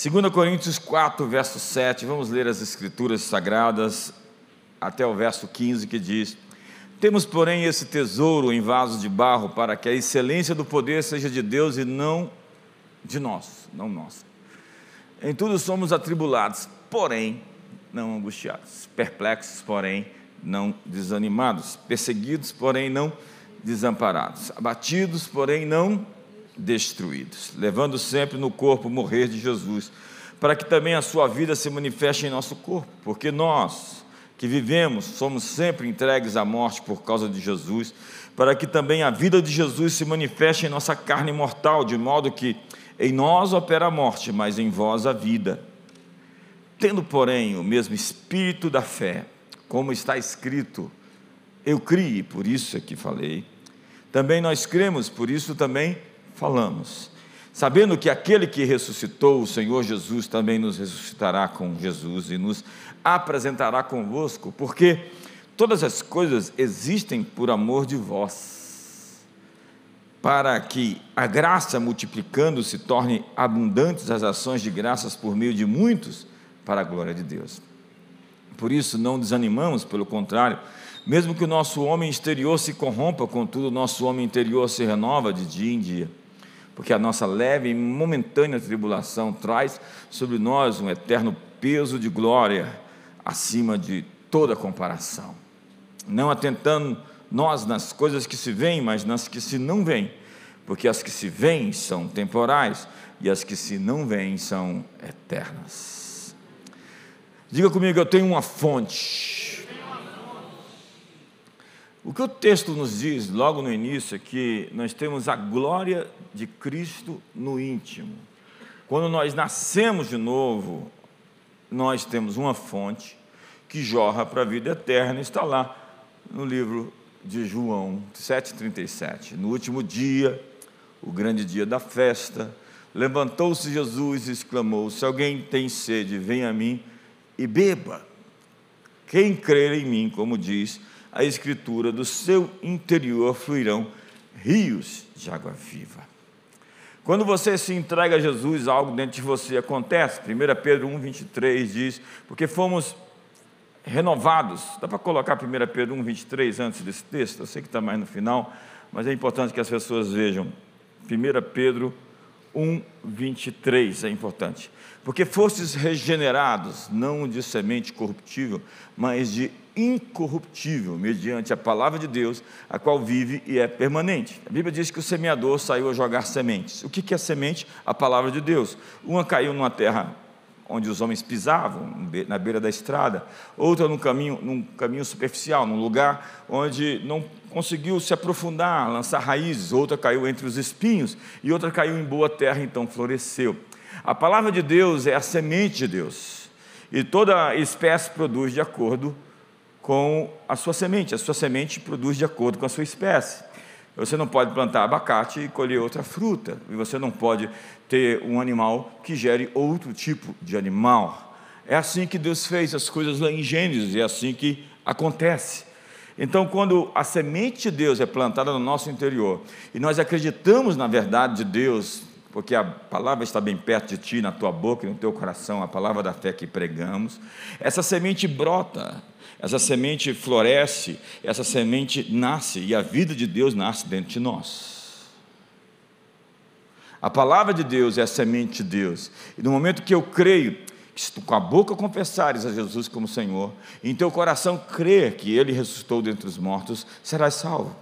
2 Coríntios 4, verso 7, vamos ler as Escrituras Sagradas até o verso 15 que diz: Temos, porém, esse tesouro em vasos de barro, para que a excelência do poder seja de Deus e não de nós, não nós. Em tudo somos atribulados, porém não angustiados, perplexos, porém não desanimados, perseguidos, porém não desamparados, abatidos, porém não destruídos, levando sempre no corpo morrer de Jesus, para que também a sua vida se manifeste em nosso corpo, porque nós que vivemos somos sempre entregues à morte por causa de Jesus, para que também a vida de Jesus se manifeste em nossa carne mortal, de modo que em nós opera a morte, mas em vós a vida. Tendo, porém, o mesmo espírito da fé, como está escrito, eu criei, por isso é que falei. Também nós cremos, por isso também falamos, sabendo que aquele que ressuscitou o Senhor Jesus também nos ressuscitará com Jesus e nos apresentará convosco, porque todas as coisas existem por amor de vós, para que a graça multiplicando se torne abundantes as ações de graças por meio de muitos, para a glória de Deus. Por isso não desanimamos, pelo contrário, mesmo que o nosso homem exterior se corrompa, contudo o nosso homem interior se renova de dia em dia porque a nossa leve e momentânea tribulação traz sobre nós um eterno peso de glória acima de toda comparação. Não atentando nós nas coisas que se veem, mas nas que se não veem, porque as que se veem são temporais e as que se não veem são eternas. Diga comigo, eu tenho uma fonte o que o texto nos diz logo no início é que nós temos a glória de Cristo no íntimo. Quando nós nascemos de novo, nós temos uma fonte que jorra para a vida eterna, está lá no livro de João 7,37. No último dia, o grande dia da festa, levantou-se Jesus e exclamou: Se alguém tem sede, venha a mim e beba. Quem crer em mim, como diz a Escritura, do seu interior fluirão rios de água viva. Quando você se entrega a Jesus, algo dentro de você acontece. 1 Pedro 1, 23 diz: Porque fomos renovados. Dá para colocar 1 Pedro 1, 23 antes desse texto? Eu sei que está mais no final, mas é importante que as pessoas vejam. 1 Pedro 1, 23 é importante. Porque fostes regenerados, não de semente corruptível, mas de incorruptível, mediante a palavra de Deus, a qual vive e é permanente. A Bíblia diz que o semeador saiu a jogar sementes. O que é semente? A palavra de Deus. Uma caiu numa terra onde os homens pisavam, na beira da estrada, outra num caminho, num caminho superficial, num lugar onde não conseguiu se aprofundar, lançar raízes, outra caiu entre os espinhos e outra caiu em boa terra, então floresceu. A palavra de Deus é a semente de Deus. E toda espécie produz de acordo com a sua semente. A sua semente produz de acordo com a sua espécie. Você não pode plantar abacate e colher outra fruta. E você não pode ter um animal que gere outro tipo de animal. É assim que Deus fez as coisas lá em Gênesis, é assim que acontece. Então, quando a semente de Deus é plantada no nosso interior e nós acreditamos na verdade de Deus, porque a palavra está bem perto de ti, na tua boca e no teu coração, a palavra da fé que pregamos, essa semente brota, essa semente floresce, essa semente nasce e a vida de Deus nasce dentro de nós. A palavra de Deus é a semente de Deus, e no momento que eu creio, que se tu com a boca confessares a Jesus como Senhor, e em teu coração crer que Ele ressuscitou dentre os mortos, serás salvo.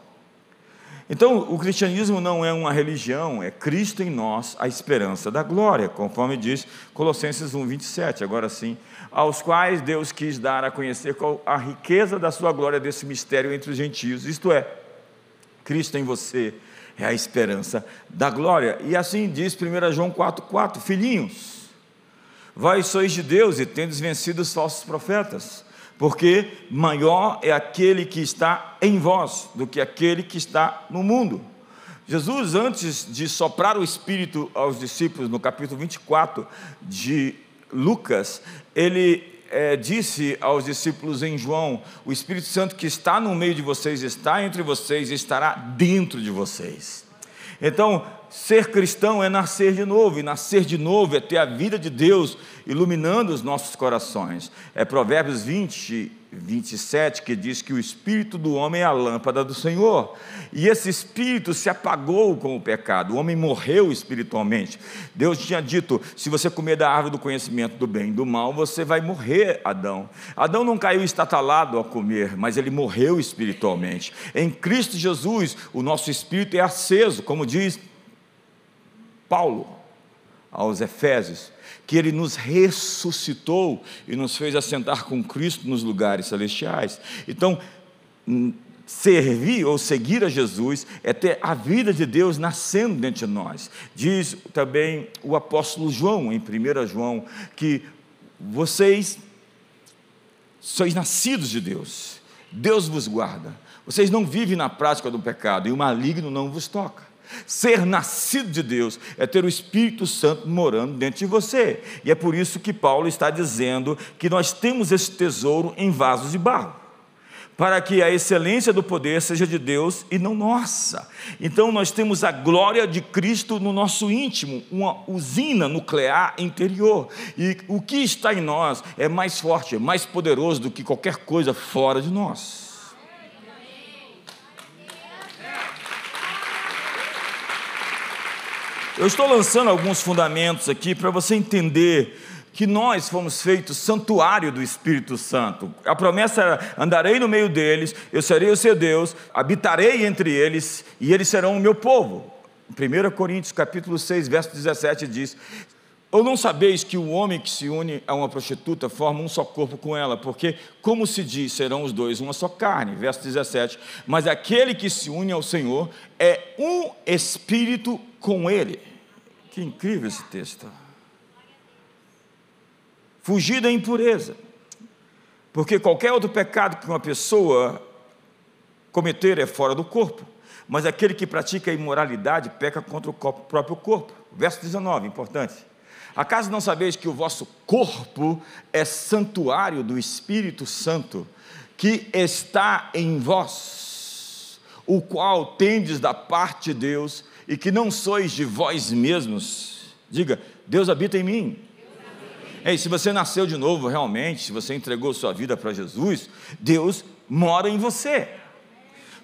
Então, o cristianismo não é uma religião, é Cristo em nós, a esperança da glória, conforme diz Colossenses 1, 27. Agora sim, aos quais Deus quis dar a conhecer a riqueza da sua glória desse mistério entre os gentios, isto é, Cristo em você é a esperança da glória. E assim diz 1 João 4,4: Filhinhos, vós sois de Deus e tendes vencido os falsos profetas porque maior é aquele que está em vós do que aquele que está no mundo. Jesus, antes de soprar o Espírito aos discípulos, no capítulo 24 de Lucas, ele é, disse aos discípulos em João: O Espírito Santo que está no meio de vocês, está entre vocês estará dentro de vocês. Então, ser cristão é nascer de novo, e nascer de novo é ter a vida de Deus iluminando os nossos corações. É Provérbios 20, 27 que diz que o espírito do homem é a lâmpada do Senhor. E esse espírito se apagou com o pecado. O homem morreu espiritualmente. Deus tinha dito: se você comer da árvore do conhecimento do bem e do mal, você vai morrer, Adão. Adão não caiu estatalado ao comer, mas ele morreu espiritualmente. Em Cristo Jesus, o nosso espírito é aceso, como diz Paulo aos Efésios que ele nos ressuscitou e nos fez assentar com Cristo nos lugares celestiais. Então, servir ou seguir a Jesus é ter a vida de Deus nascendo dentro de nós. Diz também o apóstolo João, em 1 João, que vocês sois nascidos de Deus, Deus vos guarda. Vocês não vivem na prática do pecado e o maligno não vos toca. Ser nascido de Deus é ter o Espírito Santo morando dentro de você. E é por isso que Paulo está dizendo que nós temos esse tesouro em vasos de barro, para que a excelência do poder seja de Deus e não nossa. Então nós temos a glória de Cristo no nosso íntimo, uma usina nuclear interior. E o que está em nós é mais forte, é mais poderoso do que qualquer coisa fora de nós. Eu estou lançando alguns fundamentos aqui para você entender que nós fomos feitos santuário do Espírito Santo. A promessa era: andarei no meio deles, eu serei o seu Deus, habitarei entre eles e eles serão o meu povo. 1 Coríntios capítulo 6, verso 17 diz: ou não sabeis que o homem que se une a uma prostituta forma um só corpo com ela, porque, como se diz, serão os dois uma só carne. Verso 17. Mas aquele que se une ao Senhor é um espírito com ele. Que incrível esse texto. Fugir da impureza. Porque qualquer outro pecado que uma pessoa cometer é fora do corpo. Mas aquele que pratica a imoralidade peca contra o próprio corpo. Verso 19, importante. Acaso não sabeis que o vosso corpo é santuário do Espírito Santo, que está em vós, o qual tendes da parte de Deus, e que não sois de vós mesmos? Diga, Deus habita em mim. Ei, se você nasceu de novo realmente, se você entregou sua vida para Jesus, Deus mora em você.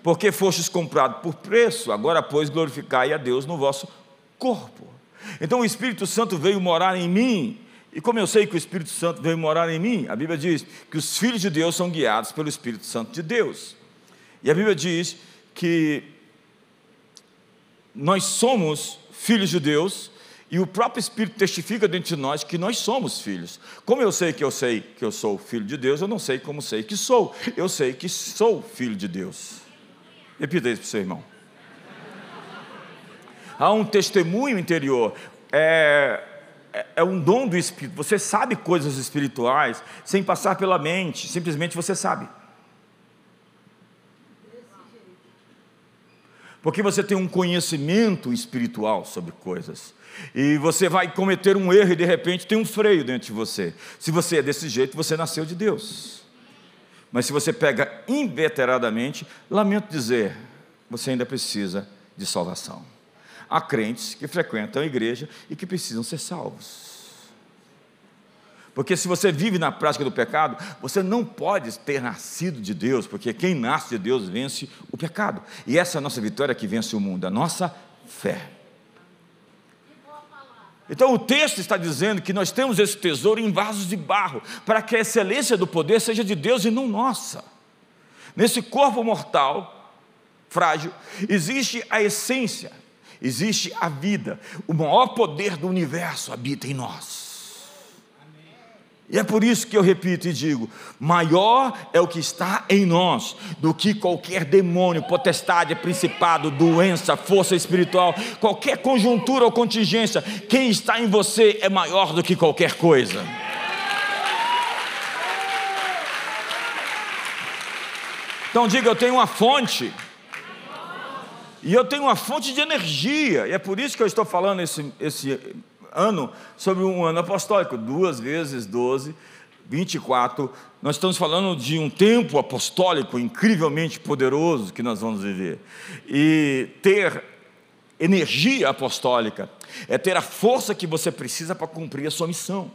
Porque fostes comprado por preço, agora pois glorificai a Deus no vosso corpo. Então o Espírito Santo veio morar em mim. E como eu sei que o Espírito Santo veio morar em mim, a Bíblia diz que os filhos de Deus são guiados pelo Espírito Santo de Deus. E a Bíblia diz que nós somos filhos de Deus e o próprio Espírito testifica dentro de nós que nós somos filhos. Como eu sei que eu sei que eu sou filho de Deus, eu não sei como sei que sou. Eu sei que sou filho de Deus. Repita isso para o seu irmão há um testemunho interior. É, é, é um dom do Espírito. Você sabe coisas espirituais sem passar pela mente, simplesmente você sabe. Porque você tem um conhecimento espiritual sobre coisas. E você vai cometer um erro e de repente tem um freio dentro de você. Se você é desse jeito, você nasceu de Deus. Mas se você pega inveteradamente, lamento dizer, você ainda precisa de salvação há crentes que frequentam a igreja e que precisam ser salvos. Porque se você vive na prática do pecado, você não pode ter nascido de Deus, porque quem nasce de Deus vence o pecado. E essa é a nossa vitória que vence o mundo, a nossa fé. Então o texto está dizendo que nós temos esse tesouro em vasos de barro, para que a excelência do poder seja de Deus e não nossa. Nesse corpo mortal, frágil, existe a essência, existe a vida. O maior poder do universo habita em nós. E é por isso que eu repito e digo: maior é o que está em nós do que qualquer demônio, potestade, principado, doença, força espiritual, qualquer conjuntura ou contingência. Quem está em você é maior do que qualquer coisa. Então diga: eu tenho uma fonte e eu tenho uma fonte de energia, e é por isso que eu estou falando esse, esse ano sobre um ano apostólico, duas vezes 12, 24. Nós estamos falando de um tempo apostólico incrivelmente poderoso que nós vamos viver. E ter energia apostólica é ter a força que você precisa para cumprir a sua missão.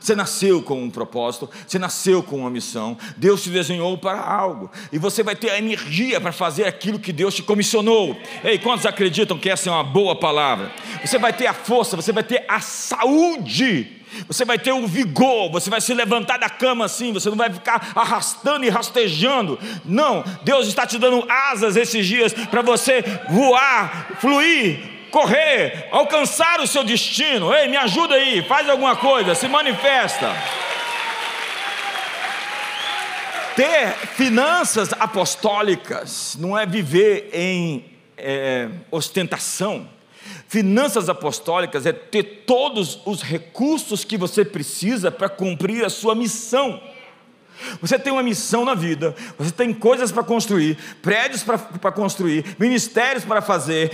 Você nasceu com um propósito, você nasceu com uma missão, Deus te desenhou para algo, e você vai ter a energia para fazer aquilo que Deus te comissionou. Ei, quantos acreditam que essa é uma boa palavra? Você vai ter a força, você vai ter a saúde você vai ter um vigor, você vai se levantar da cama assim, você não vai ficar arrastando e rastejando. Não, Deus está te dando asas esses dias para você voar, fluir, correr, alcançar o seu destino. Ei, me ajuda aí, faz alguma coisa, se manifesta. Ter finanças apostólicas não é viver em é, ostentação. Finanças apostólicas é ter todos os recursos que você precisa para cumprir a sua missão. Você tem uma missão na vida, você tem coisas para construir, prédios para construir, ministérios para fazer,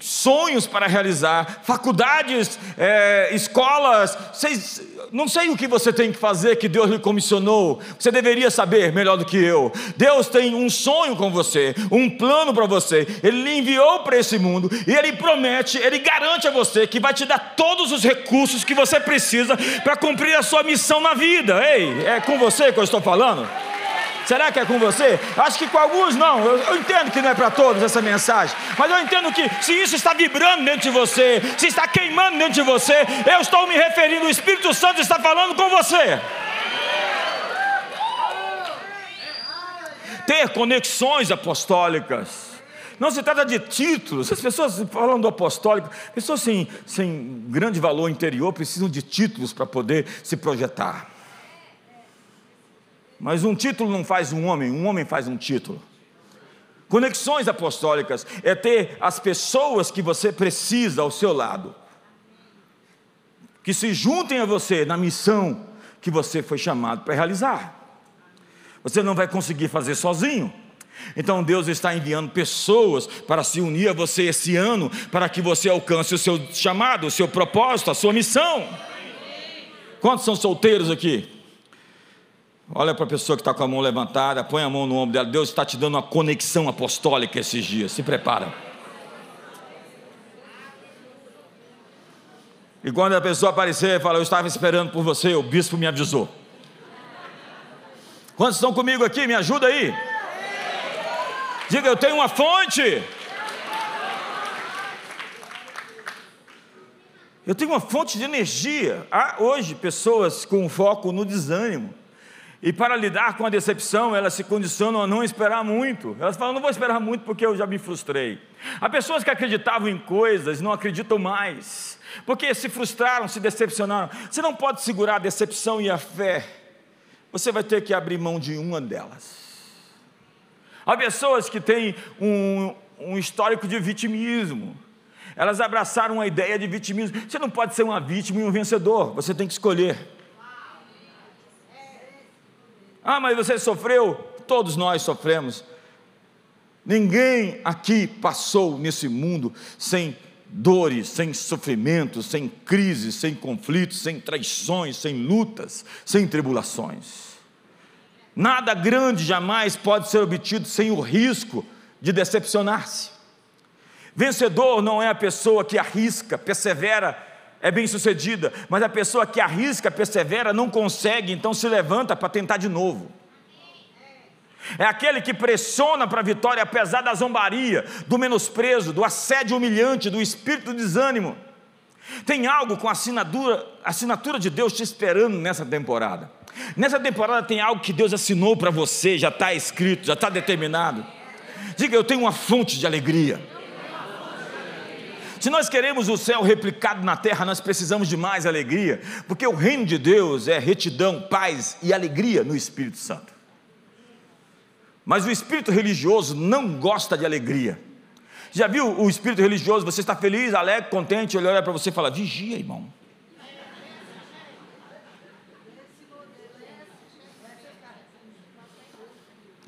sonhos para realizar, faculdades, é, escolas, vocês, não sei o que você tem que fazer que Deus lhe comissionou, você deveria saber melhor do que eu. Deus tem um sonho com você, um plano para você, Ele lhe enviou para esse mundo e Ele promete, Ele garante a você que vai te dar todos os recursos que você precisa para cumprir a sua missão na vida. Ei, é com você que eu estou falando? Será que é com você? Acho que com alguns não. Eu, eu entendo que não é para todos essa mensagem. Mas eu entendo que se isso está vibrando dentro de você, se está queimando dentro de você, eu estou me referindo, o Espírito Santo está falando com você. Ter conexões apostólicas. Não se trata de títulos. As pessoas falam do apostólico, pessoas sem, sem grande valor interior precisam de títulos para poder se projetar. Mas um título não faz um homem, um homem faz um título. Conexões apostólicas é ter as pessoas que você precisa ao seu lado, que se juntem a você na missão que você foi chamado para realizar. Você não vai conseguir fazer sozinho. Então Deus está enviando pessoas para se unir a você esse ano, para que você alcance o seu chamado, o seu propósito, a sua missão. Quantos são solteiros aqui? Olha para a pessoa que está com a mão levantada, põe a mão no ombro dela. Deus está te dando uma conexão apostólica esses dias. Se prepara. E quando a pessoa aparecer, fala: Eu estava esperando por você, o bispo me avisou. Quantos estão comigo aqui? Me ajuda aí. Diga: Eu tenho uma fonte. Eu tenho uma fonte de energia. Há hoje pessoas com foco no desânimo. E para lidar com a decepção, elas se condicionam a não esperar muito. Elas falam, não vou esperar muito porque eu já me frustrei. Há pessoas que acreditavam em coisas não acreditam mais, porque se frustraram, se decepcionaram. Você não pode segurar a decepção e a fé, você vai ter que abrir mão de uma delas. Há pessoas que têm um, um histórico de vitimismo, elas abraçaram a ideia de vitimismo. Você não pode ser uma vítima e um vencedor, você tem que escolher. Ah, mas você sofreu? Todos nós sofremos. Ninguém aqui passou nesse mundo sem dores, sem sofrimentos, sem crises, sem conflitos, sem traições, sem lutas, sem tribulações. Nada grande jamais pode ser obtido sem o risco de decepcionar-se. Vencedor não é a pessoa que arrisca, persevera é bem sucedida, mas a pessoa que arrisca, persevera, não consegue, então se levanta para tentar de novo. É aquele que pressiona para a vitória apesar da zombaria, do menosprezo, do assédio humilhante, do espírito de desânimo. Tem algo com a assinatura, assinatura de Deus te esperando nessa temporada. Nessa temporada tem algo que Deus assinou para você, já está escrito, já está determinado. Diga, eu tenho uma fonte de alegria. Se nós queremos o céu replicado na terra, nós precisamos de mais alegria, porque o reino de Deus é retidão, paz e alegria no Espírito Santo. Mas o espírito religioso não gosta de alegria. Já viu o espírito religioso? Você está feliz, alegre, contente, ele olha para você e fala: Vigia, irmão.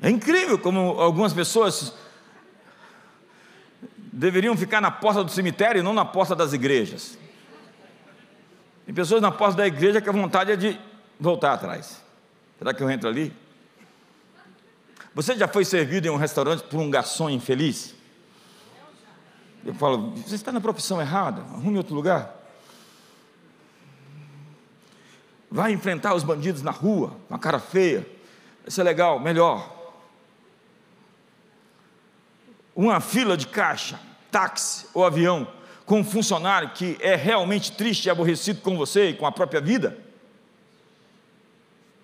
É incrível como algumas pessoas deveriam ficar na porta do cemitério e não na porta das igrejas. Tem pessoas na porta da igreja que a vontade é de voltar atrás. Será que eu entro ali? Você já foi servido em um restaurante por um garçom infeliz? Eu falo, você está na profissão errada, arrume outro lugar. Vai enfrentar os bandidos na rua, com a cara feia. Vai ser legal, melhor. Uma fila de caixa, táxi ou avião, com um funcionário que é realmente triste e aborrecido com você e com a própria vida.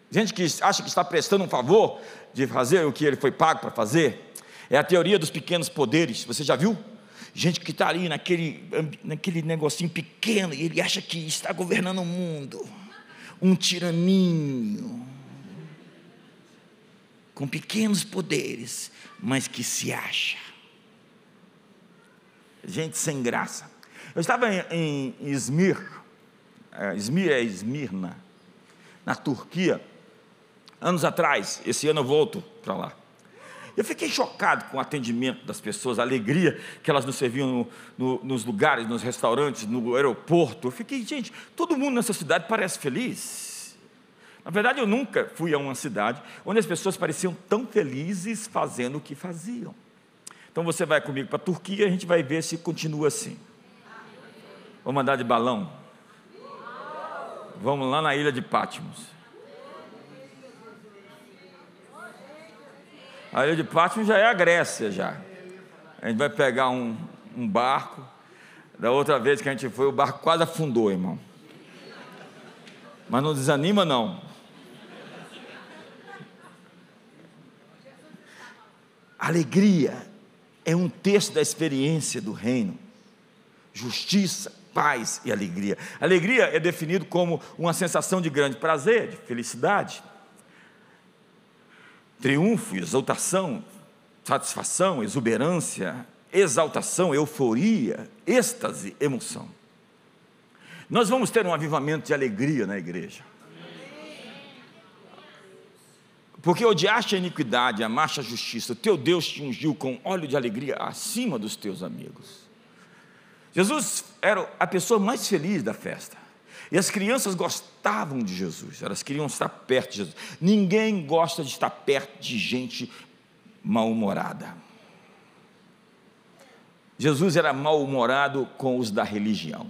Gente que acha que está prestando um favor de fazer o que ele foi pago para fazer. É a teoria dos pequenos poderes. Você já viu? Gente que está ali naquele, naquele negocinho pequeno e ele acha que está governando o mundo. Um tiraninho. Com pequenos poderes, mas que se acha. Gente sem graça. Eu estava em, em Izmir, é, Izmir é Esmirna, na Turquia, anos atrás. Esse ano eu volto para lá. Eu fiquei chocado com o atendimento das pessoas, a alegria que elas nos serviam no, no, nos lugares, nos restaurantes, no aeroporto. Eu fiquei, gente, todo mundo nessa cidade parece feliz. Na verdade, eu nunca fui a uma cidade onde as pessoas pareciam tão felizes fazendo o que faziam. Então você vai comigo para a Turquia a gente vai ver se continua assim. Vamos andar de balão? Vamos lá na ilha de Patmos. A ilha de Patmos já é a Grécia já. A gente vai pegar um, um barco. Da outra vez que a gente foi, o barco quase afundou, irmão. Mas não desanima não. Alegria é um texto da experiência do reino. Justiça, paz e alegria. Alegria é definido como uma sensação de grande prazer, de felicidade triunfo, exaltação, satisfação, exuberância, exaltação, euforia, êxtase, emoção. Nós vamos ter um avivamento de alegria na igreja. Porque odiaste a iniquidade, amaste a justiça, o teu Deus te ungiu com óleo de alegria acima dos teus amigos. Jesus era a pessoa mais feliz da festa. E as crianças gostavam de Jesus, elas queriam estar perto de Jesus. Ninguém gosta de estar perto de gente mal-humorada. Jesus era mal-humorado com os da religião,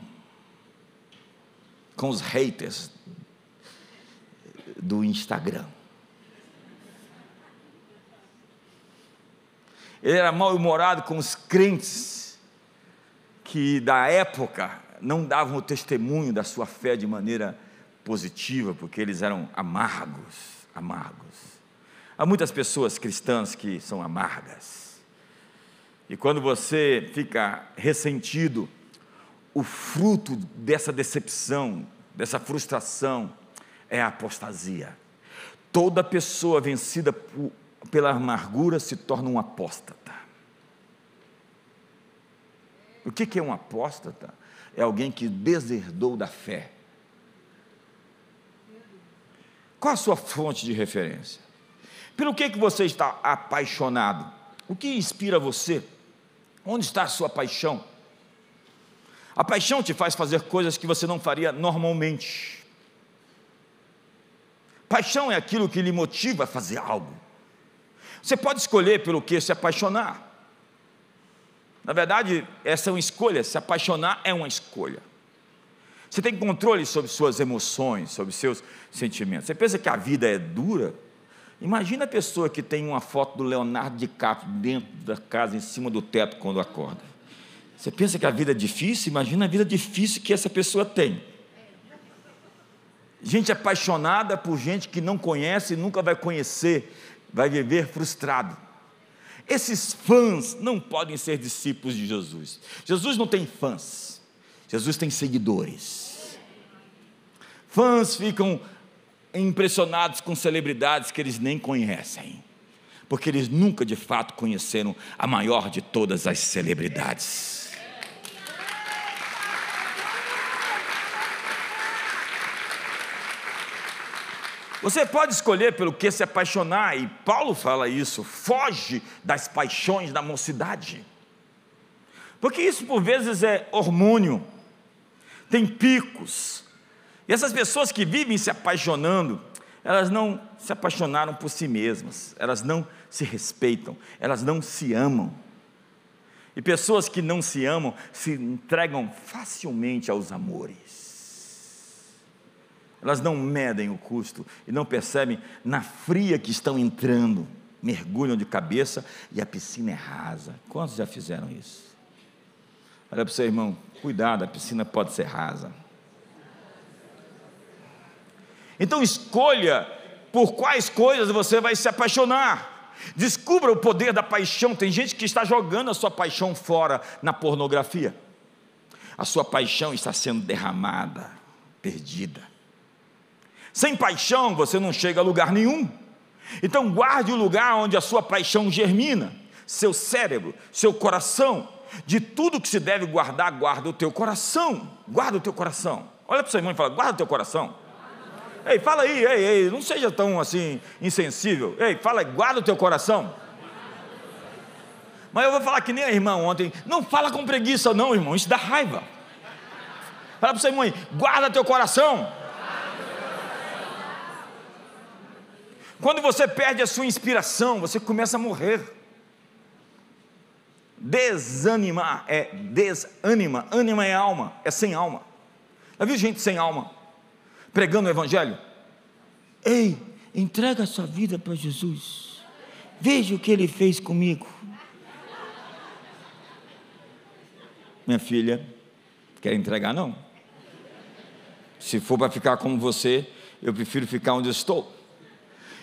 com os haters do Instagram. Ele era mal-humorado com os crentes que da época não davam o testemunho da sua fé de maneira positiva, porque eles eram amargos, amargos. Há muitas pessoas cristãs que são amargas. E quando você fica ressentido, o fruto dessa decepção, dessa frustração, é a apostasia. Toda pessoa vencida por, pela amargura se torna um apóstata. O que é um apóstata? é alguém que deserdou da fé. Qual a sua fonte de referência? Pelo que, que você está apaixonado? O que inspira você? Onde está a sua paixão? A paixão te faz fazer coisas que você não faria normalmente. Paixão é aquilo que lhe motiva a fazer algo. Você pode escolher pelo que se apaixonar. Na verdade, essa é uma escolha, se apaixonar é uma escolha. Você tem controle sobre suas emoções, sobre seus sentimentos. Você pensa que a vida é dura? Imagina a pessoa que tem uma foto do Leonardo DiCaprio dentro da casa, em cima do teto, quando acorda. Você pensa que a vida é difícil? Imagina a vida difícil que essa pessoa tem. Gente apaixonada por gente que não conhece e nunca vai conhecer, vai viver frustrado. Esses fãs não podem ser discípulos de Jesus. Jesus não tem fãs, Jesus tem seguidores. Fãs ficam impressionados com celebridades que eles nem conhecem, porque eles nunca de fato conheceram a maior de todas as celebridades. Você pode escolher pelo que se apaixonar, e Paulo fala isso, foge das paixões da mocidade. Porque isso por vezes é hormônio, tem picos. E essas pessoas que vivem se apaixonando, elas não se apaixonaram por si mesmas, elas não se respeitam, elas não se amam. E pessoas que não se amam se entregam facilmente aos amores. Elas não medem o custo e não percebem na fria que estão entrando. Mergulham de cabeça e a piscina é rasa. Quantos já fizeram isso? Olha para o seu irmão, cuidado, a piscina pode ser rasa. Então escolha por quais coisas você vai se apaixonar. Descubra o poder da paixão. Tem gente que está jogando a sua paixão fora na pornografia. A sua paixão está sendo derramada, perdida. Sem paixão você não chega a lugar nenhum. Então guarde o lugar onde a sua paixão germina, seu cérebro, seu coração. De tudo que se deve guardar, guarda o teu coração. Guarda o teu coração. Olha para o seu irmão e fala: guarda o teu coração. Ei, fala aí, ei, ei, não seja tão assim insensível. Ei, fala, guarda o teu coração. Mas eu vou falar que nem a irmã ontem. Não fala com preguiça, não, irmão. Isso dá raiva. Fala para você, mãe, guarda teu coração. Quando você perde a sua inspiração, você começa a morrer. Desanimar é desanima. Ânima é alma, é sem alma. Já viu gente sem alma? pregando o Evangelho? Ei, entrega a sua vida para Jesus. Veja o que ele fez comigo. Minha filha, quer entregar? Não. Se for para ficar como você, eu prefiro ficar onde estou.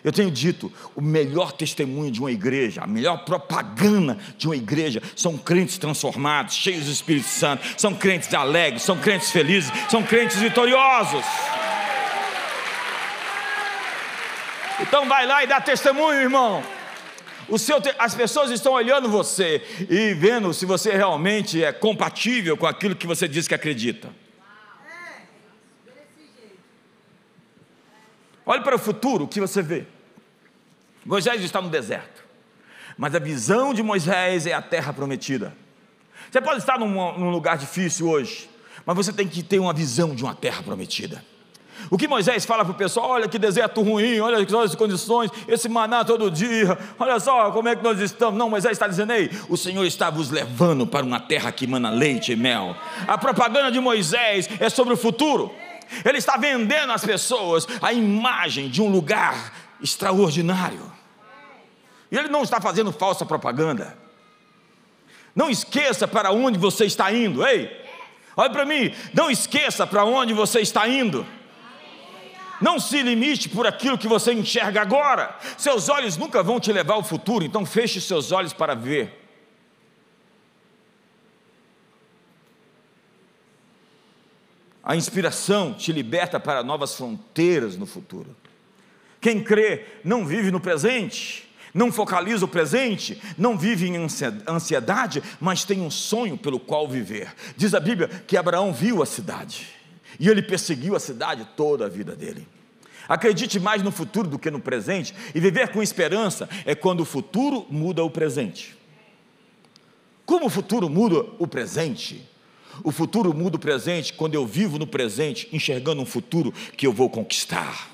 Eu tenho dito, o melhor testemunho de uma igreja, a melhor propaganda de uma igreja são crentes transformados, cheios do Espírito Santo, são crentes alegres, são crentes felizes, são crentes vitoriosos. Então vai lá e dá testemunho, irmão. Seu, as pessoas estão olhando você e vendo se você realmente é compatível com aquilo que você diz que acredita. Olhe para o futuro, o que você vê? Moisés está no deserto, mas a visão de Moisés é a terra prometida. Você pode estar num, num lugar difícil hoje, mas você tem que ter uma visão de uma terra prometida. O que Moisés fala para o pessoal: olha que deserto ruim, olha as condições, esse maná todo dia, olha só como é que nós estamos. Não, Moisés está dizendo: ei, o Senhor está vos levando para uma terra que mana leite e mel. A propaganda de Moisés é sobre o futuro. Ele está vendendo às pessoas a imagem de um lugar extraordinário. E ele não está fazendo falsa propaganda. Não esqueça para onde você está indo, ei. Olha para mim, não esqueça para onde você está indo. Não se limite por aquilo que você enxerga agora. Seus olhos nunca vão te levar ao futuro, então feche seus olhos para ver. A inspiração te liberta para novas fronteiras no futuro. Quem crê não vive no presente, não focaliza o presente, não vive em ansiedade, mas tem um sonho pelo qual viver. Diz a Bíblia que Abraão viu a cidade. E ele perseguiu a cidade toda a vida dele. Acredite mais no futuro do que no presente, e viver com esperança é quando o futuro muda o presente. Como o futuro muda o presente? O futuro muda o presente quando eu vivo no presente, enxergando um futuro que eu vou conquistar.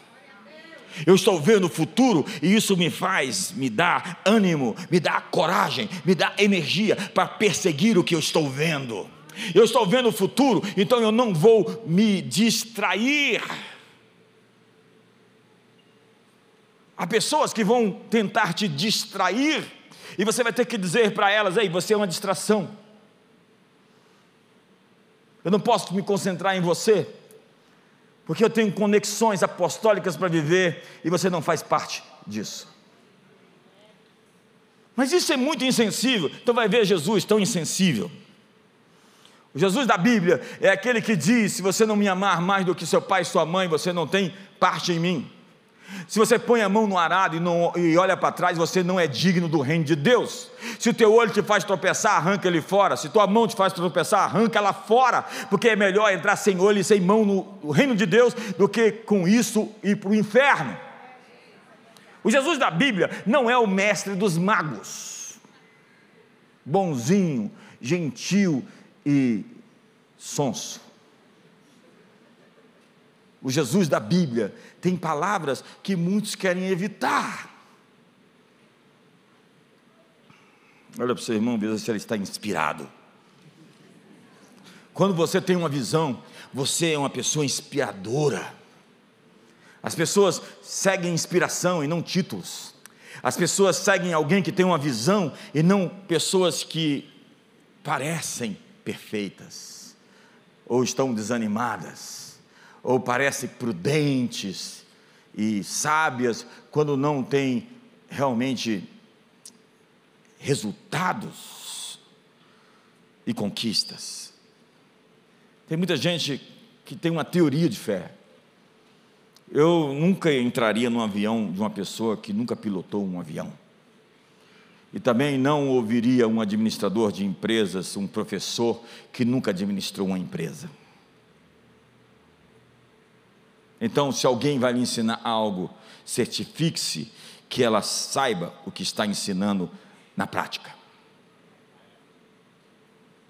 Eu estou vendo o futuro e isso me faz, me dá ânimo, me dá coragem, me dá energia para perseguir o que eu estou vendo. Eu estou vendo o futuro, então eu não vou me distrair. Há pessoas que vão tentar te distrair, e você vai ter que dizer para elas: ei, você é uma distração. Eu não posso me concentrar em você, porque eu tenho conexões apostólicas para viver e você não faz parte disso. Mas isso é muito insensível, então vai ver Jesus tão insensível. O Jesus da Bíblia é aquele que diz: se você não me amar mais do que seu pai e sua mãe, você não tem parte em mim. Se você põe a mão no arado e, não, e olha para trás, você não é digno do reino de Deus. Se o teu olho te faz tropeçar, arranca ele fora. Se tua mão te faz tropeçar, arranca ela fora. Porque é melhor entrar sem olho e sem mão no reino de Deus do que com isso ir para o inferno. O Jesus da Bíblia não é o mestre dos magos. Bonzinho, gentil, e sonso. O Jesus da Bíblia tem palavras que muitos querem evitar. Olha para o seu irmão, veja se ele está inspirado. Quando você tem uma visão, você é uma pessoa inspiradora. As pessoas seguem inspiração e não títulos. As pessoas seguem alguém que tem uma visão e não pessoas que parecem perfeitas, ou estão desanimadas, ou parecem prudentes e sábias, quando não têm realmente resultados e conquistas. Tem muita gente que tem uma teoria de fé. Eu nunca entraria num avião de uma pessoa que nunca pilotou um avião. E também não ouviria um administrador de empresas, um professor que nunca administrou uma empresa. Então, se alguém vai lhe ensinar algo, certifique-se que ela saiba o que está ensinando na prática.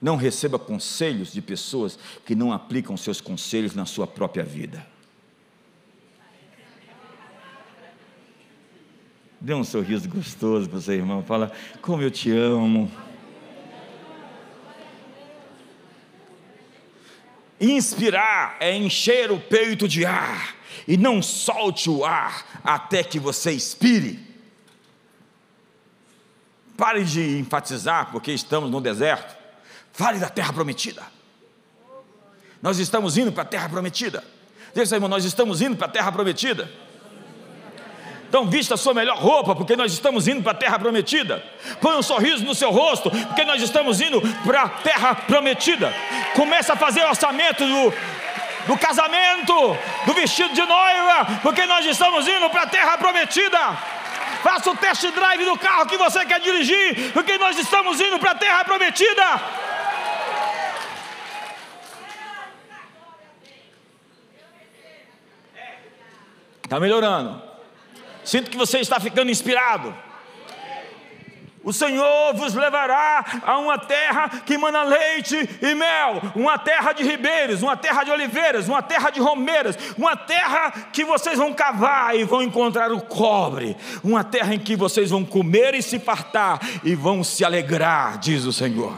Não receba conselhos de pessoas que não aplicam seus conselhos na sua própria vida. Dê um sorriso gostoso para o seu irmão. Fala, como eu te amo. Inspirar é encher o peito de ar e não solte o ar até que você expire. Pare de enfatizar porque estamos no deserto. Fale da terra prometida. Nós estamos indo para a terra prometida. Diga, irmão, nós estamos indo para a terra prometida. Então vista a sua melhor roupa, porque nós estamos indo para a terra prometida. Põe um sorriso no seu rosto, porque nós estamos indo para a terra prometida. Comece a fazer orçamento do, do casamento, do vestido de noiva, porque nós estamos indo para a terra prometida. Faça o test drive do carro que você quer dirigir, porque nós estamos indo para a terra prometida. Está melhorando. Sinto que você está ficando inspirado. O Senhor vos levará a uma terra que mana leite e mel, uma terra de ribeiros, uma terra de oliveiras, uma terra de romeiras, uma terra que vocês vão cavar e vão encontrar o cobre, uma terra em que vocês vão comer e se fartar e vão se alegrar, diz o Senhor.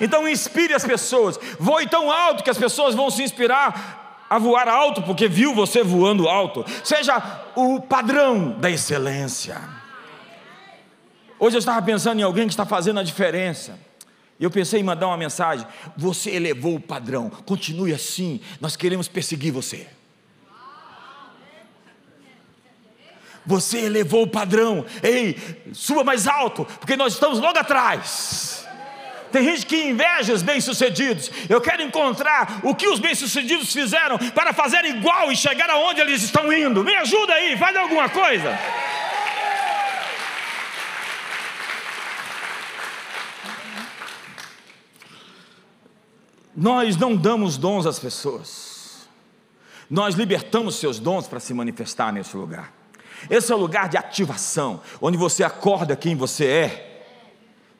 Então inspire as pessoas, voe tão alto que as pessoas vão se inspirar a voar alto, porque viu você voando alto. Seja o padrão da excelência. Hoje eu estava pensando em alguém que está fazendo a diferença. Eu pensei em mandar uma mensagem. Você elevou o padrão, continue assim. Nós queremos perseguir você. Você elevou o padrão. Ei, suba mais alto, porque nós estamos logo atrás. Tem gente que inveja os bem-sucedidos. Eu quero encontrar o que os bem-sucedidos fizeram para fazer igual e chegar aonde eles estão indo. Me ajuda aí, faz alguma coisa. Nós não damos dons às pessoas. Nós libertamos seus dons para se manifestar nesse lugar. Esse é o lugar de ativação, onde você acorda quem você é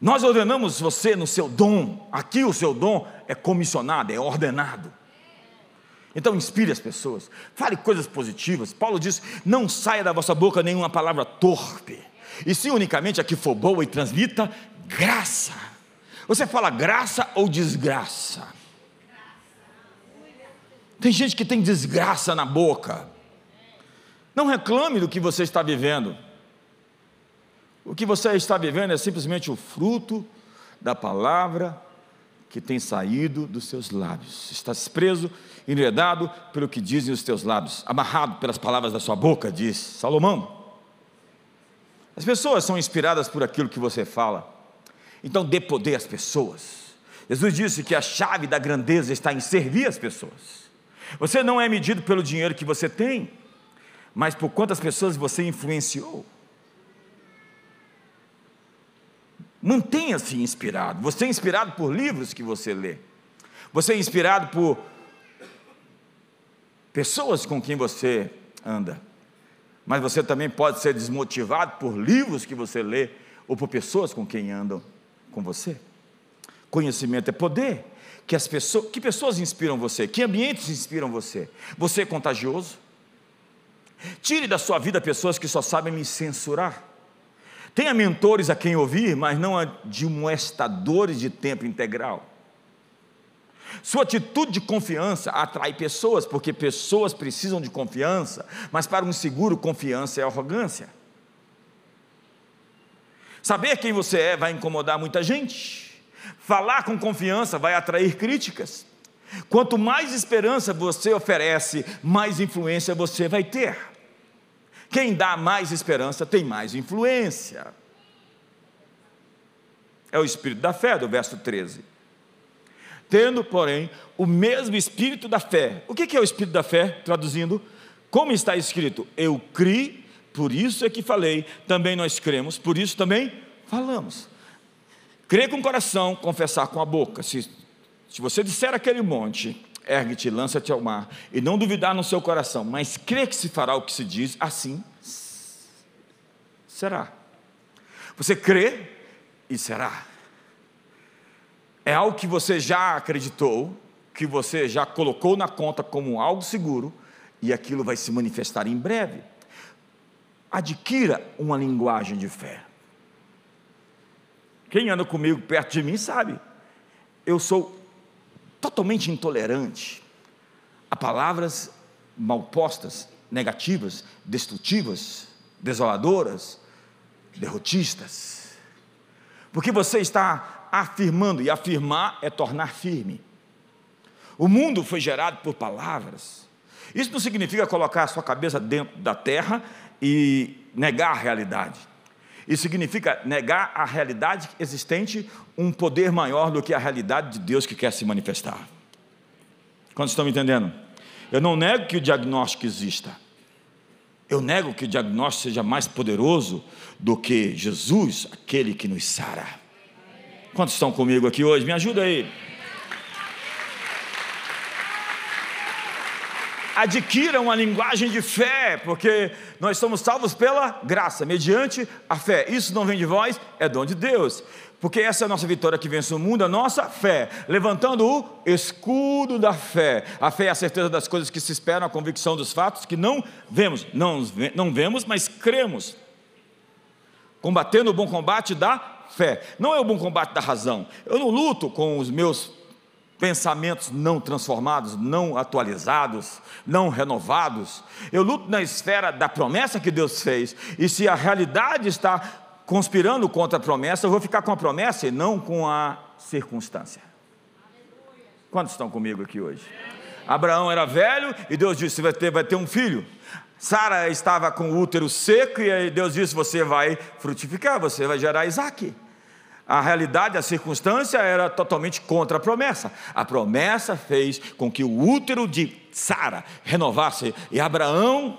nós ordenamos você no seu dom, aqui o seu dom é comissionado, é ordenado. Então inspire as pessoas, fale coisas positivas. Paulo diz: não saia da vossa boca nenhuma palavra torpe, e se unicamente a que for boa e transmita graça. Você fala graça ou desgraça? Tem gente que tem desgraça na boca. Não reclame do que você está vivendo. O que você está vivendo é simplesmente o fruto da palavra que tem saído dos seus lábios. Estás preso, enredado pelo que dizem os teus lábios, amarrado pelas palavras da sua boca, diz Salomão. As pessoas são inspiradas por aquilo que você fala. Então dê poder às pessoas. Jesus disse que a chave da grandeza está em servir as pessoas. Você não é medido pelo dinheiro que você tem, mas por quantas pessoas você influenciou. Mantenha-se inspirado. Você é inspirado por livros que você lê. Você é inspirado por pessoas com quem você anda. Mas você também pode ser desmotivado por livros que você lê ou por pessoas com quem andam com você. Conhecimento é poder. Que, as pessoas, que pessoas inspiram você? Que ambientes inspiram você? Você é contagioso? Tire da sua vida pessoas que só sabem lhe censurar. Tenha mentores a quem ouvir, mas não admoestadores de tempo integral. Sua atitude de confiança atrai pessoas, porque pessoas precisam de confiança, mas para um seguro, confiança é arrogância. Saber quem você é vai incomodar muita gente. Falar com confiança vai atrair críticas. Quanto mais esperança você oferece, mais influência você vai ter. Quem dá mais esperança tem mais influência. É o espírito da fé, do verso 13 tendo, porém, o mesmo espírito da fé. O que é o espírito da fé? Traduzindo, como está escrito, eu criei, por isso é que falei, também nós cremos, por isso também falamos. Crer com o coração, confessar com a boca. Se, se você disser aquele monte, ergue-te, lança-te ao mar, e não duvidar no seu coração, mas crê que se fará o que se diz, assim será. Você crê e será é algo que você já acreditou, que você já colocou na conta como algo seguro, e aquilo vai se manifestar em breve. Adquira uma linguagem de fé. Quem anda comigo perto de mim sabe, eu sou totalmente intolerante a palavras mal postas, negativas, destrutivas, desoladoras, derrotistas. Porque você está afirmando, e afirmar é tornar firme. O mundo foi gerado por palavras. Isso não significa colocar a sua cabeça dentro da terra e negar a realidade. Isso significa negar a realidade existente, um poder maior do que a realidade de Deus que quer se manifestar. Quantos estão me entendendo? Eu não nego que o diagnóstico exista. Eu nego que o diagnóstico seja mais poderoso do que Jesus, aquele que nos sara. Quantos estão comigo aqui hoje? Me ajuda aí. Adquira uma linguagem de fé, porque nós somos salvos pela graça, mediante a fé. Isso não vem de vós, é dom de Deus. Porque essa é a nossa vitória que vence o mundo, a nossa fé, levantando o escudo da fé. A fé é a certeza das coisas que se esperam, a convicção dos fatos que não vemos. Não, não vemos, mas cremos. Combatendo o bom combate da fé. Não é o bom combate da razão. Eu não luto com os meus pensamentos não transformados, não atualizados, não renovados. Eu luto na esfera da promessa que Deus fez. E se a realidade está conspirando contra a promessa, eu vou ficar com a promessa e não com a circunstância. Quantos estão comigo aqui hoje? Abraão era velho e Deus disse: vai ter, vai ter um filho. Sara estava com o útero seco e Deus disse: Você vai frutificar, você vai gerar Isaac. A realidade, a circunstância era totalmente contra a promessa. A promessa fez com que o útero de Sara renovasse e Abraão,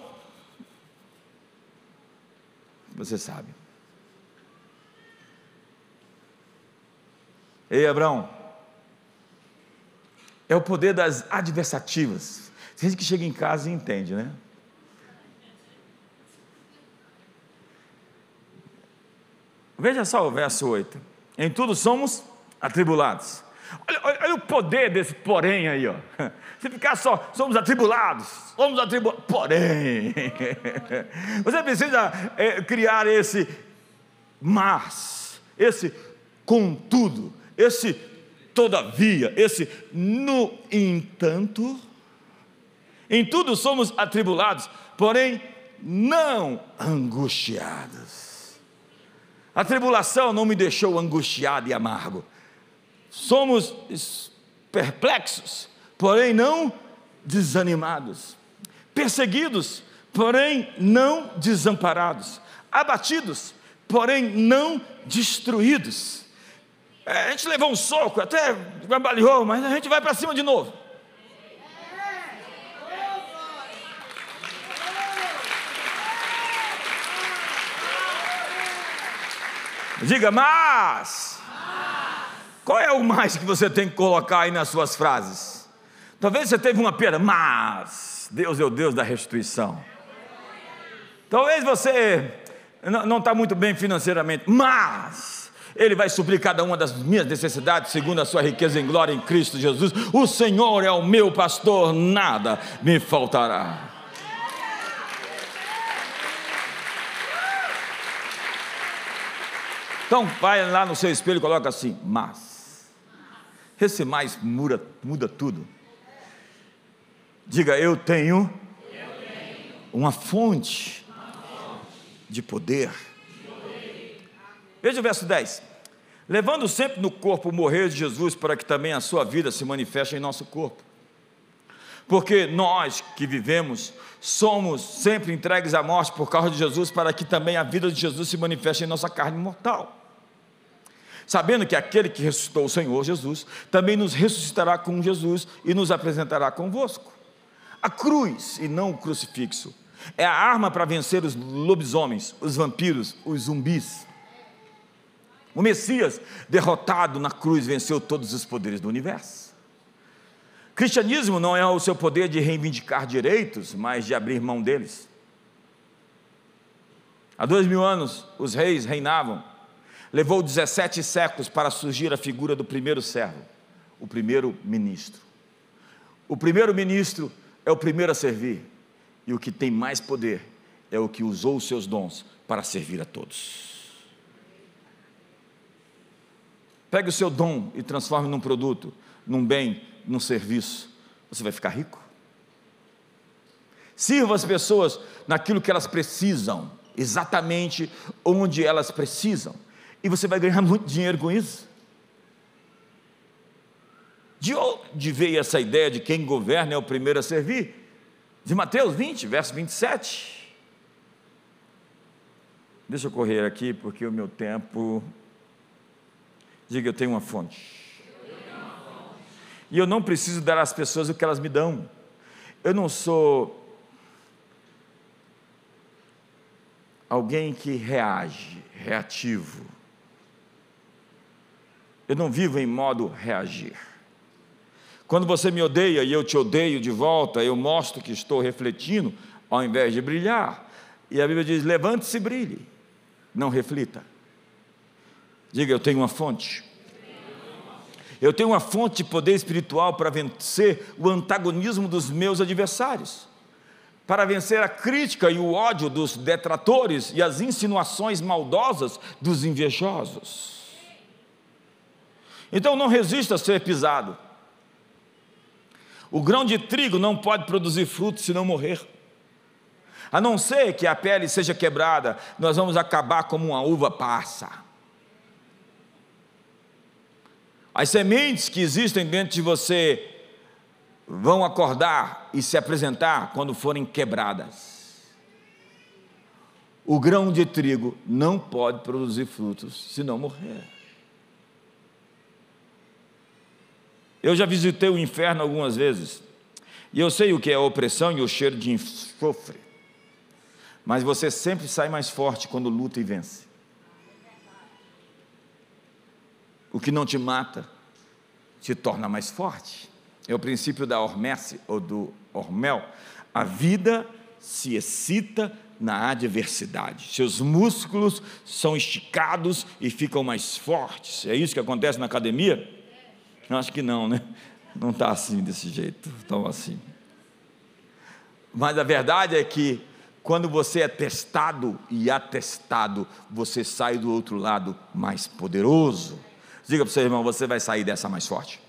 você sabe. Ei, Abraão, é o poder das adversativas. Gente que chega em casa e entende, né? Veja só o verso 8. Em tudo somos atribulados. Olha, olha, olha, o poder desse porém aí, ó. Se ficar só, somos atribulados, somos atribulados, porém. Você precisa é, criar esse mas, esse contudo, esse todavia, esse no entanto. Em tudo somos atribulados, porém não angustiados. A tribulação não me deixou angustiado e amargo. Somos perplexos, porém não desanimados. Perseguidos, porém não desamparados. Abatidos, porém não destruídos. É, a gente levou um soco, até baleou, mas a gente vai para cima de novo. Diga, mas. Qual é o mais que você tem que colocar aí nas suas frases? Talvez você teve uma perda, mas Deus é o Deus da restituição. Talvez você não está muito bem financeiramente, mas Ele vai suprir cada uma das minhas necessidades segundo a sua riqueza em glória em Cristo Jesus. O Senhor é o meu pastor, nada me faltará. Então vai lá no seu espelho e coloca assim, mas. Esse mais muda, muda tudo. Diga, eu tenho, uma fonte de poder. De poder. Veja o verso 10. Levando sempre no corpo o morrer de Jesus, para que também a sua vida se manifeste em nosso corpo. Porque nós que vivemos somos sempre entregues à morte por causa de Jesus, para que também a vida de Jesus se manifeste em nossa carne mortal. Sabendo que aquele que ressuscitou o Senhor Jesus também nos ressuscitará com Jesus e nos apresentará convosco. A cruz e não o crucifixo é a arma para vencer os lobisomens, os vampiros, os zumbis. O Messias, derrotado na cruz, venceu todos os poderes do universo. Cristianismo não é o seu poder de reivindicar direitos, mas de abrir mão deles. Há dois mil anos, os reis reinavam. Levou 17 séculos para surgir a figura do primeiro servo, o primeiro ministro. O primeiro ministro é o primeiro a servir, e o que tem mais poder é o que usou os seus dons para servir a todos. Pegue o seu dom e transforme num produto, num bem, num serviço, você vai ficar rico. Sirva as pessoas naquilo que elas precisam, exatamente onde elas precisam, e você vai ganhar muito dinheiro com isso. De onde veio essa ideia de quem governa é o primeiro a servir? De Mateus 20, verso 27. Deixa eu correr aqui, porque o meu tempo. Diga, eu tenho uma fonte. E eu não preciso dar às pessoas o que elas me dão. Eu não sou alguém que reage, reativo. Eu não vivo em modo reagir. Quando você me odeia e eu te odeio de volta, eu mostro que estou refletindo, ao invés de brilhar. E a Bíblia diz: levante-se e brilhe, não reflita. Diga, eu tenho uma fonte. Eu tenho uma fonte de poder espiritual para vencer o antagonismo dos meus adversários, para vencer a crítica e o ódio dos detratores e as insinuações maldosas dos invejosos. Então não resista a ser pisado. O grão de trigo não pode produzir fruto se não morrer. A não ser que a pele seja quebrada, nós vamos acabar como uma uva passa. As sementes que existem dentro de você vão acordar e se apresentar quando forem quebradas. O grão de trigo não pode produzir frutos se não morrer. Eu já visitei o inferno algumas vezes, e eu sei o que é a opressão e o cheiro de enxofre. Mas você sempre sai mais forte quando luta e vence. O que não te mata te torna mais forte. É o princípio da hormese ou do hormel. A vida se excita na adversidade. Seus músculos são esticados e ficam mais fortes. É isso que acontece na academia? Acho que não, né? Não está assim desse jeito, tão assim. Mas a verdade é que quando você é testado e atestado, você sai do outro lado mais poderoso. Diga para o seu irmão, você vai sair dessa mais forte.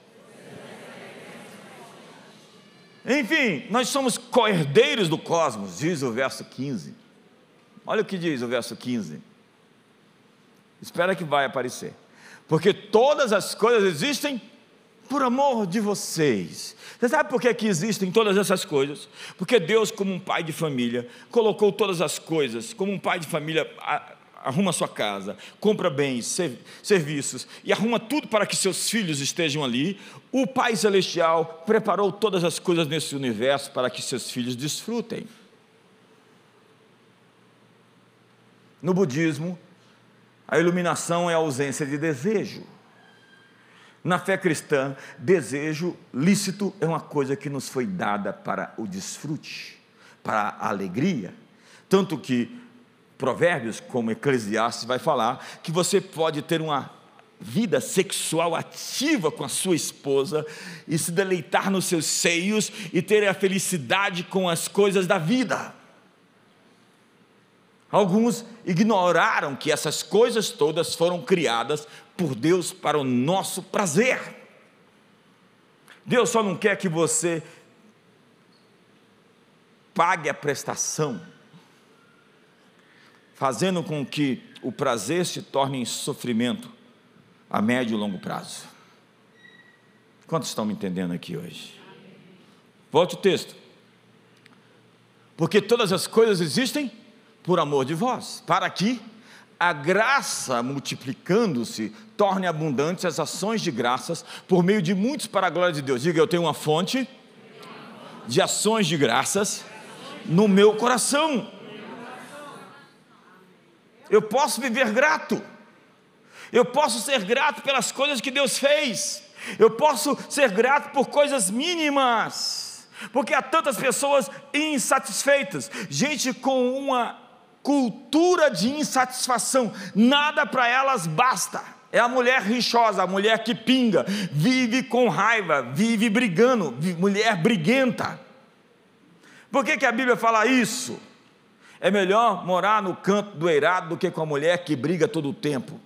Enfim, nós somos coerdeiros do cosmos, diz o verso 15. Olha o que diz o verso 15. Espera que vai aparecer. Porque todas as coisas existem por amor de vocês. Você sabe por que, que existem todas essas coisas? Porque Deus, como um pai de família, colocou todas as coisas, como um pai de família arruma sua casa, compra bens, serviços e arruma tudo para que seus filhos estejam ali, o Pai Celestial preparou todas as coisas nesse universo para que seus filhos desfrutem. No budismo, a iluminação é a ausência de desejo. Na fé cristã, desejo lícito é uma coisa que nos foi dada para o desfrute, para a alegria. Tanto que Provérbios, como Eclesiastes, vai falar que você pode ter uma vida sexual ativa com a sua esposa e se deleitar nos seus seios e ter a felicidade com as coisas da vida. Alguns ignoraram que essas coisas todas foram criadas por Deus para o nosso prazer. Deus só não quer que você pague a prestação, fazendo com que o prazer se torne em sofrimento a médio e longo prazo. Quantos estão me entendendo aqui hoje? Volte o texto. Porque todas as coisas existem por amor de vós, para que a graça multiplicando-se torne abundantes as ações de graças por meio de muitos para a glória de Deus. Diga, eu tenho uma fonte de ações de graças no meu coração. Eu posso viver grato. Eu posso ser grato pelas coisas que Deus fez. Eu posso ser grato por coisas mínimas. Porque há tantas pessoas insatisfeitas, gente com uma cultura de insatisfação, nada para elas basta. É a mulher rixosa, a mulher que pinga, vive com raiva, vive brigando, mulher briguenta. Por que, que a Bíblia fala isso? É melhor morar no canto do eirado do que com a mulher que briga todo o tempo.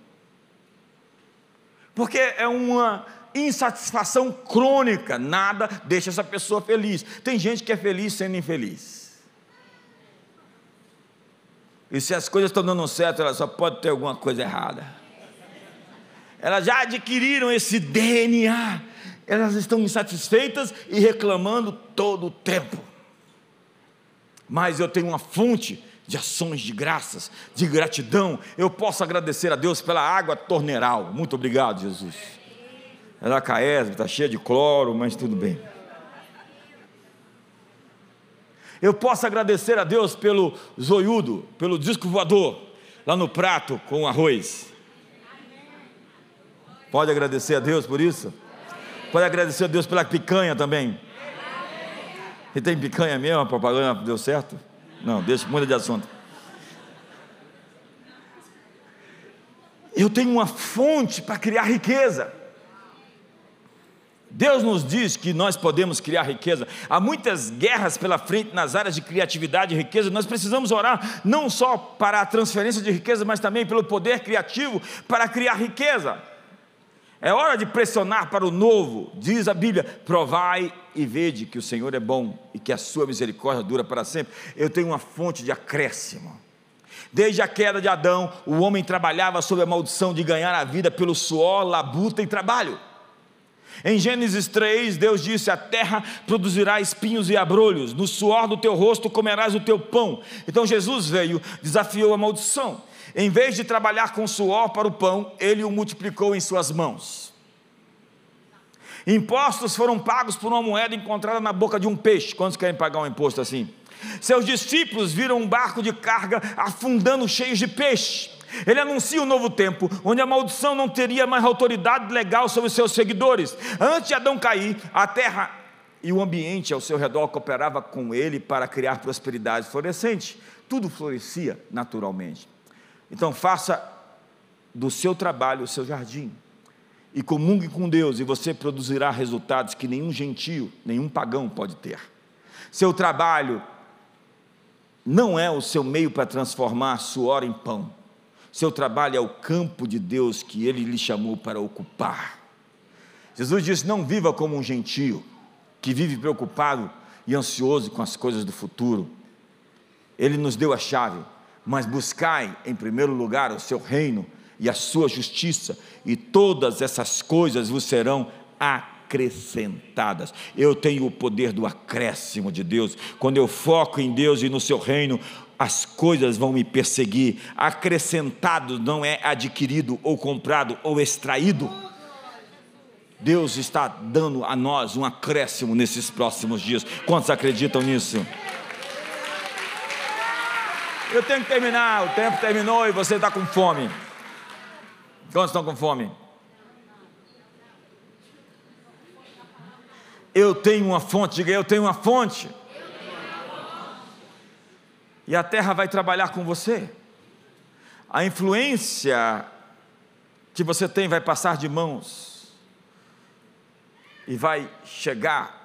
Porque é uma insatisfação crônica, nada deixa essa pessoa feliz. Tem gente que é feliz sendo infeliz. E se as coisas estão dando certo, ela só pode ter alguma coisa errada. Elas já adquiriram esse DNA, elas estão insatisfeitas e reclamando todo o tempo. Mas eu tenho uma fonte de ações de graças, de gratidão. Eu posso agradecer a Deus pela água torneiral. Muito obrigado, Jesus. Ela caesbe, está cheia de cloro, mas tudo bem. Eu posso agradecer a Deus pelo zoiudo, pelo disco voador, lá no prato com arroz. Pode agradecer a Deus por isso? Pode agradecer a Deus pela picanha também. E tem picanha mesmo, a propaganda deu certo? Não, deixa muda de assunto. Eu tenho uma fonte para criar riqueza. Deus nos diz que nós podemos criar riqueza. Há muitas guerras pela frente nas áreas de criatividade e riqueza. Nós precisamos orar não só para a transferência de riqueza, mas também pelo poder criativo para criar riqueza. É hora de pressionar para o novo, diz a Bíblia: provai e vede que o Senhor é bom e que a sua misericórdia dura para sempre. Eu tenho uma fonte de acréscimo. Desde a queda de Adão, o homem trabalhava sob a maldição de ganhar a vida pelo suor, labuta e trabalho. Em Gênesis 3, Deus disse: A terra produzirá espinhos e abrolhos, no suor do teu rosto comerás o teu pão. Então Jesus veio, desafiou a maldição. Em vez de trabalhar com suor para o pão, ele o multiplicou em suas mãos. Impostos foram pagos por uma moeda encontrada na boca de um peixe. Quantos querem pagar um imposto assim? Seus discípulos viram um barco de carga afundando cheio de peixe. Ele anuncia um novo tempo, onde a maldição não teria mais autoridade legal sobre seus seguidores. Antes de Adão cair, a terra e o ambiente ao seu redor cooperava com ele para criar prosperidade florescente. Tudo florescia naturalmente. Então faça do seu trabalho o seu jardim e comungue com Deus, e você produzirá resultados que nenhum gentio, nenhum pagão pode ter. Seu trabalho não é o seu meio para transformar suor em pão. Seu trabalho é o campo de Deus que ele lhe chamou para ocupar. Jesus disse: Não viva como um gentio que vive preocupado e ansioso com as coisas do futuro. Ele nos deu a chave, mas buscai em primeiro lugar o seu reino e a sua justiça, e todas essas coisas vos serão acrescentadas. Eu tenho o poder do acréscimo de Deus. Quando eu foco em Deus e no seu reino, as coisas vão me perseguir. Acrescentado não é adquirido ou comprado ou extraído. Deus está dando a nós um acréscimo nesses próximos dias. Quantos acreditam nisso? Eu tenho que terminar, o tempo terminou e você está com fome. Quantos estão com fome? Eu tenho uma fonte, diga eu tenho uma fonte e a terra vai trabalhar com você. A influência que você tem vai passar de mãos e vai chegar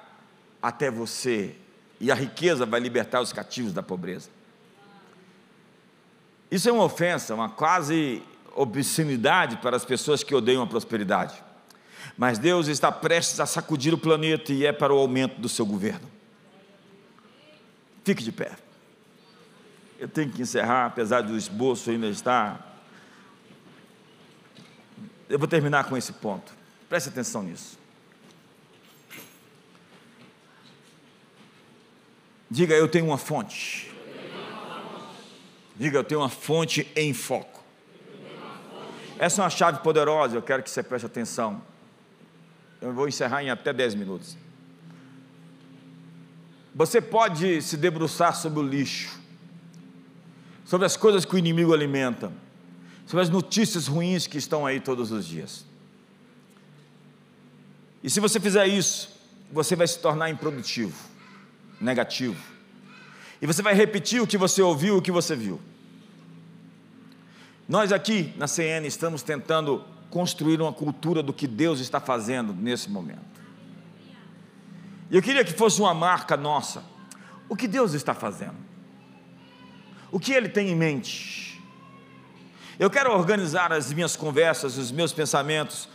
até você, e a riqueza vai libertar os cativos da pobreza. Isso é uma ofensa, uma quase obscenidade para as pessoas que odeiam a prosperidade. Mas Deus está prestes a sacudir o planeta e é para o aumento do seu governo. Fique de pé. Eu tenho que encerrar, apesar do esboço ainda estar. Eu vou terminar com esse ponto. Preste atenção nisso. Diga, eu tenho uma fonte. Diga, eu tenho uma fonte em foco. Essa é uma chave poderosa, eu quero que você preste atenção. Eu vou encerrar em até 10 minutos. Você pode se debruçar sobre o lixo, sobre as coisas que o inimigo alimenta, sobre as notícias ruins que estão aí todos os dias. E se você fizer isso, você vai se tornar improdutivo, negativo. E você vai repetir o que você ouviu, o que você viu. Nós aqui na CN estamos tentando construir uma cultura do que Deus está fazendo nesse momento. E eu queria que fosse uma marca nossa. O que Deus está fazendo? O que Ele tem em mente? Eu quero organizar as minhas conversas, os meus pensamentos,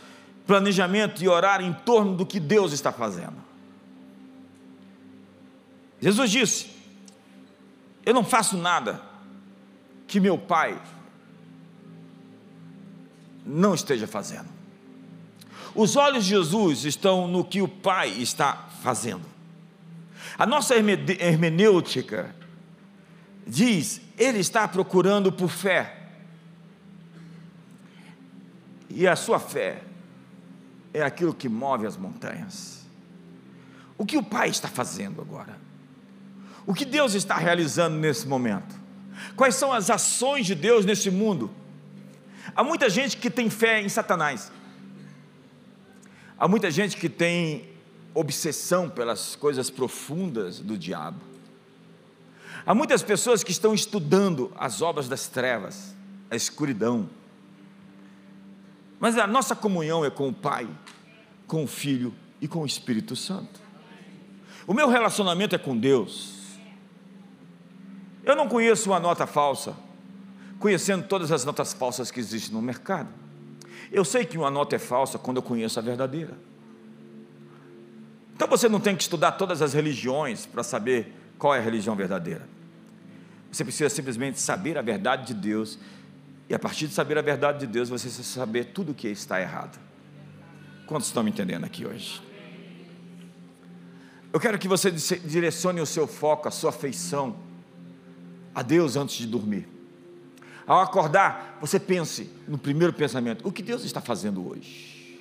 planejamento e orar em torno do que Deus está fazendo. Jesus disse: Eu não faço nada que meu Pai não esteja fazendo. Os olhos de Jesus estão no que o Pai está fazendo. A nossa hermenêutica diz: Ele está procurando por fé. E a sua fé é aquilo que move as montanhas. O que o Pai está fazendo agora? O que Deus está realizando nesse momento? Quais são as ações de Deus nesse mundo? Há muita gente que tem fé em Satanás. Há muita gente que tem obsessão pelas coisas profundas do diabo. Há muitas pessoas que estão estudando as obras das trevas, a escuridão. Mas a nossa comunhão é com o Pai, com o Filho e com o Espírito Santo. O meu relacionamento é com Deus. Eu não conheço uma nota falsa conhecendo todas as notas falsas que existem no mercado. Eu sei que uma nota é falsa quando eu conheço a verdadeira. Então você não tem que estudar todas as religiões para saber qual é a religião verdadeira. Você precisa simplesmente saber a verdade de Deus, e a partir de saber a verdade de Deus, você precisa saber tudo o que está errado. Quantos estão me entendendo aqui hoje? Eu quero que você direcione o seu foco, a sua afeição a Deus antes de dormir. Ao acordar, você pense no primeiro pensamento: o que Deus está fazendo hoje?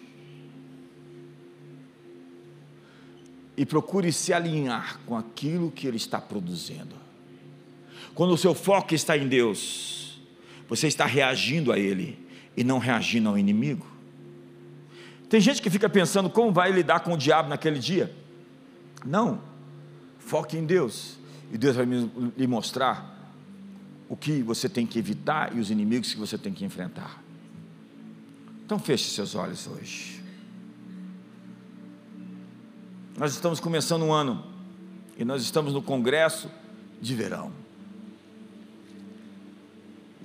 E procure se alinhar com aquilo que Ele está produzindo. Quando o seu foco está em Deus, você está reagindo a Ele e não reagindo ao inimigo. Tem gente que fica pensando como vai lidar com o diabo naquele dia. Não, foque em Deus e Deus vai lhe mostrar o que você tem que evitar e os inimigos que você tem que enfrentar. Então feche seus olhos hoje. Nós estamos começando um ano e nós estamos no congresso de verão.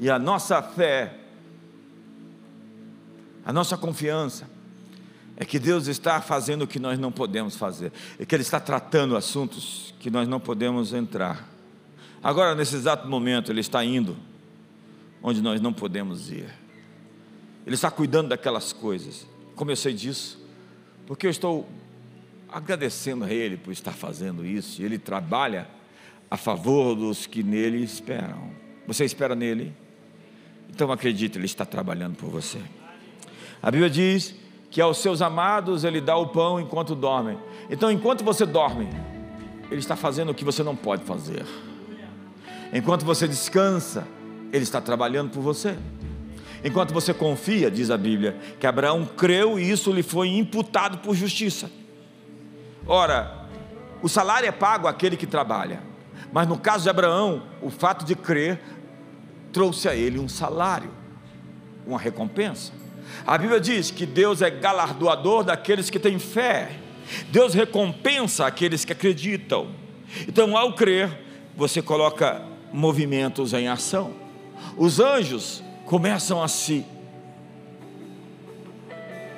E a nossa fé, a nossa confiança é que Deus está fazendo o que nós não podemos fazer, é que Ele está tratando assuntos que nós não podemos entrar. Agora, nesse exato momento, Ele está indo onde nós não podemos ir. Ele está cuidando daquelas coisas. Como eu sei disso? Porque eu estou agradecendo a Ele por estar fazendo isso. Ele trabalha a favor dos que nele esperam. Você espera nele? Então acredite, Ele está trabalhando por você. A Bíblia diz que aos seus amados Ele dá o pão enquanto dormem. Então, enquanto você dorme, Ele está fazendo o que você não pode fazer. Enquanto você descansa, Ele está trabalhando por você. Enquanto você confia, diz a Bíblia, que Abraão creu e isso lhe foi imputado por justiça. Ora, o salário é pago àquele que trabalha, mas no caso de Abraão, o fato de crer trouxe a ele um salário, uma recompensa. A Bíblia diz que Deus é galardoador daqueles que têm fé, Deus recompensa aqueles que acreditam. Então, ao crer, você coloca movimentos em ação. os anjos começam a se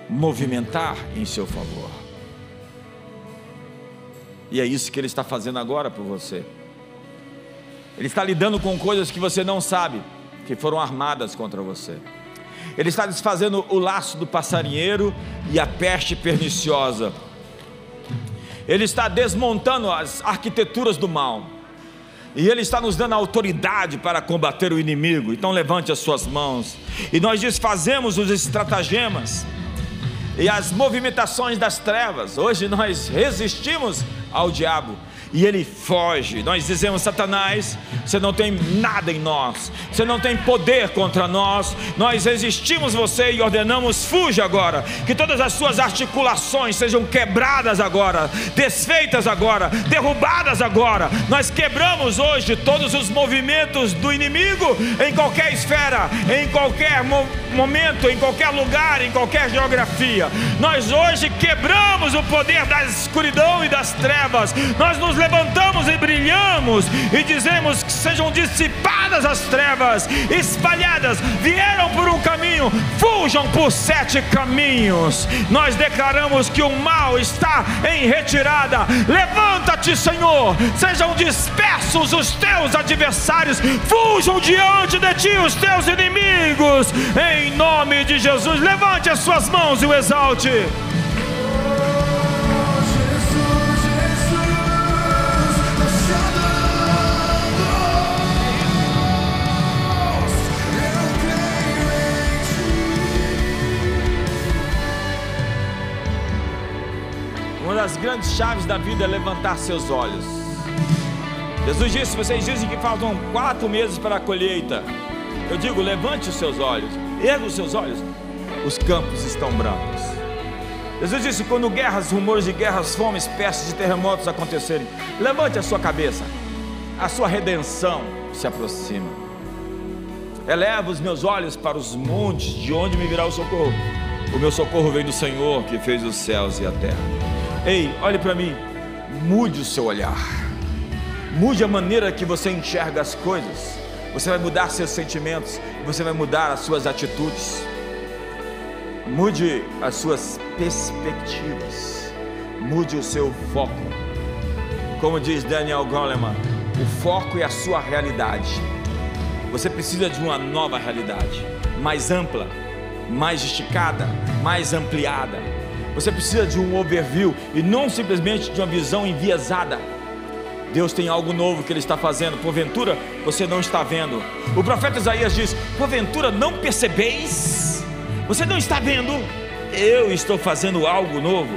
movimentar em seu favor. E é isso que ele está fazendo agora por você. Ele está lidando com coisas que você não sabe, que foram armadas contra você. Ele está desfazendo o laço do passarinheiro e a peste perniciosa. Ele está desmontando as arquiteturas do mal. E Ele está nos dando autoridade para combater o inimigo. Então levante as suas mãos. E nós desfazemos os estratagemas e as movimentações das trevas. Hoje nós resistimos ao diabo e ele foge. Nós dizemos: Satanás, você não tem nada em nós, você não tem poder contra nós. Nós resistimos você e ordenamos: fuja agora, que todas as suas articulações sejam quebradas agora, desfeitas agora, derrubadas agora. Nós quebramos hoje todos os movimentos do inimigo em qualquer esfera, em qualquer mo momento, em qualquer lugar, em qualquer geografia. Nós hoje quebramos o poder da escuridão e das trevas. Nós nos levantamos e brilhamos e dizemos que sejam dissipadas as trevas, espalhadas, vieram por um caminho, fujam por sete caminhos. Nós declaramos que o mal está em retirada. Levanta-te, Senhor, sejam dispersos os teus adversários, fujam diante de ti os teus inimigos, em nome de Jesus. Levante as suas mãos e o exalte. Das grandes chaves da vida é levantar seus olhos. Jesus disse: vocês dizem que faltam quatro meses para a colheita. Eu digo: levante os seus olhos, erga os seus olhos. Os campos estão brancos. Jesus disse: quando guerras, rumores de guerras, fomes, pestes e terremotos acontecerem, levante a sua cabeça, a sua redenção se aproxima. Eleva os meus olhos para os montes, de onde me virá o socorro. O meu socorro vem do Senhor que fez os céus e a terra. Ei, olhe para mim. Mude o seu olhar. Mude a maneira que você enxerga as coisas. Você vai mudar seus sentimentos. Você vai mudar as suas atitudes. Mude as suas perspectivas. Mude o seu foco. Como diz Daniel Goleman, o foco é a sua realidade. Você precisa de uma nova realidade, mais ampla, mais esticada, mais ampliada você precisa de um overview e não simplesmente de uma visão enviesada. Deus tem algo novo que Ele está fazendo, porventura você não está vendo. O profeta Isaías diz: porventura não percebeis? Você não está vendo? Eu estou fazendo algo novo.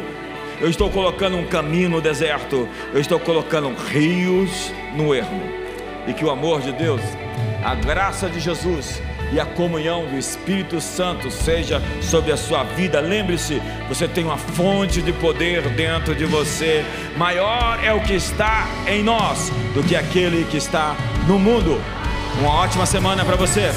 Eu estou colocando um caminho no deserto. Eu estou colocando rios no ermo. E que o amor de Deus, a graça de Jesus, e a comunhão do Espírito Santo seja sobre a sua vida. Lembre-se, você tem uma fonte de poder dentro de você. Maior é o que está em nós do que aquele que está no mundo. Uma ótima semana para você.